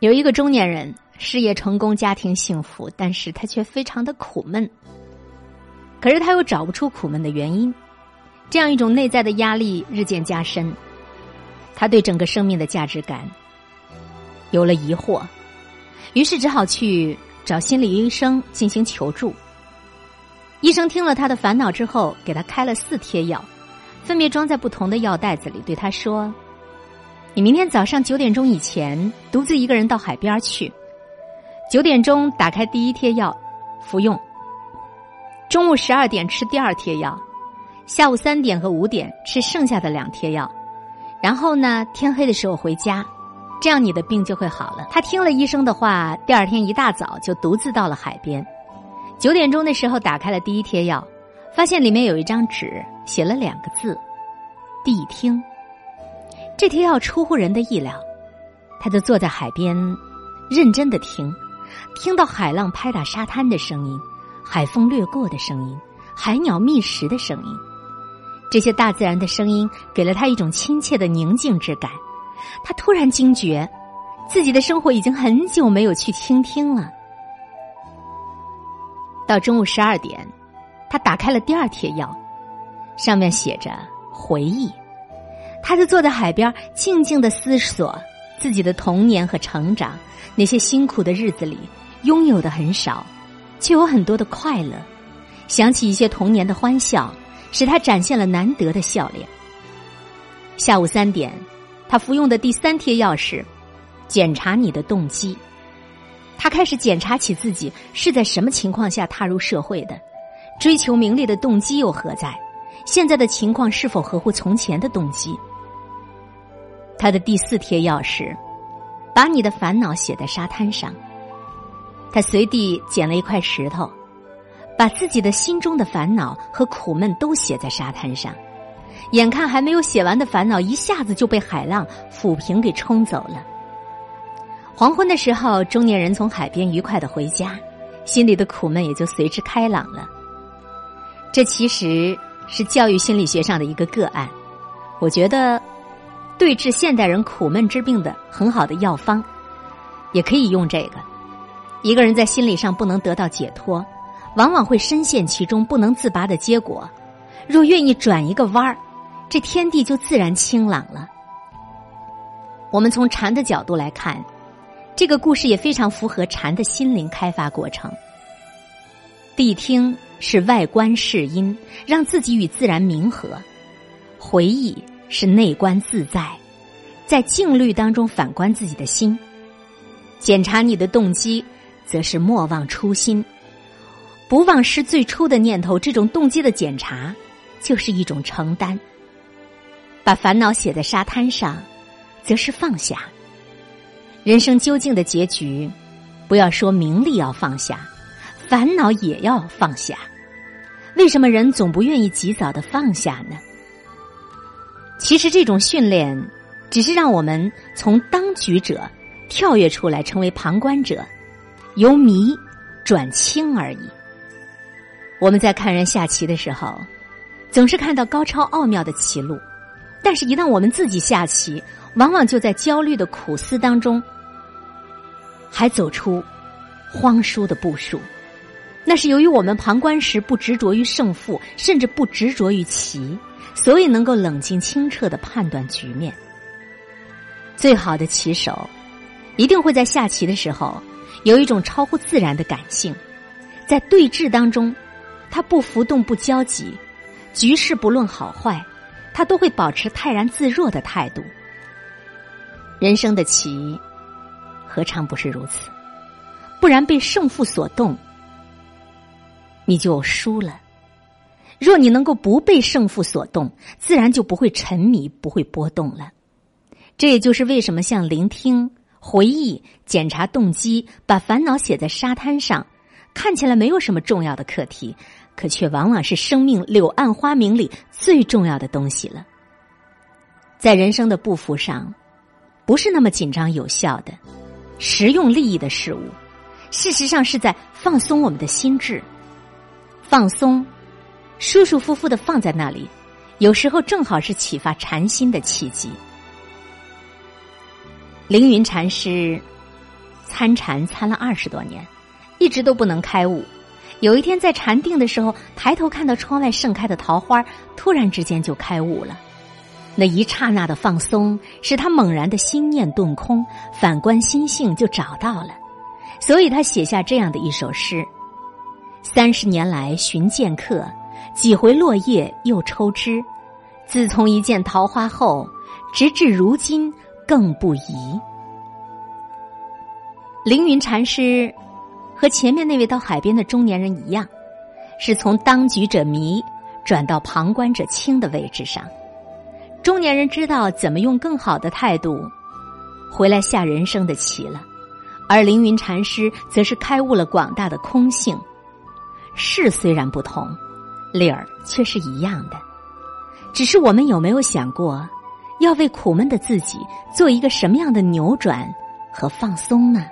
有一个中年人，事业成功，家庭幸福，但是他却非常的苦闷。可是他又找不出苦闷的原因，这样一种内在的压力日渐加深，他对整个生命的价值感有了疑惑，于是只好去找心理医生进行求助。医生听了他的烦恼之后，给他开了四贴药，分别装在不同的药袋子里，对他说。你明天早上九点钟以前独自一个人到海边去。九点钟打开第一贴药，服用。中午十二点吃第二贴药，下午三点和五点吃剩下的两贴药，然后呢，天黑的时候回家，这样你的病就会好了。他听了医生的话，第二天一大早就独自到了海边。九点钟的时候打开了第一贴药，发现里面有一张纸，写了两个字：谛听。这贴药出乎人的意料，他就坐在海边，认真的听，听到海浪拍打沙滩的声音，海风掠过的声音，海鸟觅食的声音，这些大自然的声音给了他一种亲切的宁静之感。他突然惊觉，自己的生活已经很久没有去倾听了。到中午十二点，他打开了第二贴药，上面写着回忆。他就坐在海边，静静的思索自己的童年和成长。那些辛苦的日子里，拥有的很少，却有很多的快乐。想起一些童年的欢笑，使他展现了难得的笑脸。下午三点，他服用的第三贴药是检查你的动机。他开始检查起自己是在什么情况下踏入社会的，追求名利的动机又何在？现在的情况是否合乎从前的动机？他的第四贴钥匙，把你的烦恼写在沙滩上。他随地捡了一块石头，把自己的心中的烦恼和苦闷都写在沙滩上。眼看还没有写完的烦恼，一下子就被海浪抚平给冲走了。黄昏的时候，中年人从海边愉快的回家，心里的苦闷也就随之开朗了。这其实。是教育心理学上的一个个案，我觉得对治现代人苦闷之病的很好的药方，也可以用这个。一个人在心理上不能得到解脱，往往会深陷其中不能自拔的结果。若愿意转一个弯儿，这天地就自然清朗了。我们从禅的角度来看，这个故事也非常符合禅的心灵开发过程。谛听。是外观视音，让自己与自然冥合；回忆是内观自在，在静虑当中反观自己的心。检查你的动机，则是莫忘初心，不忘失最初的念头。这种动机的检查，就是一种承担。把烦恼写在沙滩上，则是放下。人生究竟的结局，不要说名利要放下。烦恼也要放下，为什么人总不愿意及早的放下呢？其实这种训练，只是让我们从当局者跳跃出来，成为旁观者，由迷转清而已。我们在看人下棋的时候，总是看到高超奥妙的棋路，但是，一旦我们自己下棋，往往就在焦虑的苦思当中，还走出荒疏的步数。那是由于我们旁观时不执着于胜负，甚至不执着于棋，所以能够冷静清澈的判断局面。最好的棋手，一定会在下棋的时候有一种超乎自然的感性，在对峙当中，他不浮动不焦急，局势不论好坏，他都会保持泰然自若的态度。人生的棋，何尝不是如此？不然被胜负所动。你就输了。若你能够不被胜负所动，自然就不会沉迷，不会波动了。这也就是为什么像聆听、回忆、检查动机、把烦恼写在沙滩上，看起来没有什么重要的课题，可却往往是生命柳暗花明里最重要的东西了。在人生的步幅上，不是那么紧张有效的、实用利益的事物，事实上是在放松我们的心智。放松，舒舒服服的放在那里，有时候正好是启发禅心的契机。凌云禅师参禅参了二十多年，一直都不能开悟。有一天在禅定的时候，抬头看到窗外盛开的桃花，突然之间就开悟了。那一刹那的放松，使他猛然的心念顿空，反观心性就找到了。所以他写下这样的一首诗：三十年来寻剑客，几回落叶又抽枝。自从一见桃花后，直至如今更不疑。凌云禅师和前面那位到海边的中年人一样，是从当局者迷转到旁观者清的位置上。中年人知道怎么用更好的态度回来下人生的棋了，而凌云禅师则是开悟了广大的空性。事虽然不同，理儿却是一样的。只是我们有没有想过，要为苦闷的自己做一个什么样的扭转和放松呢？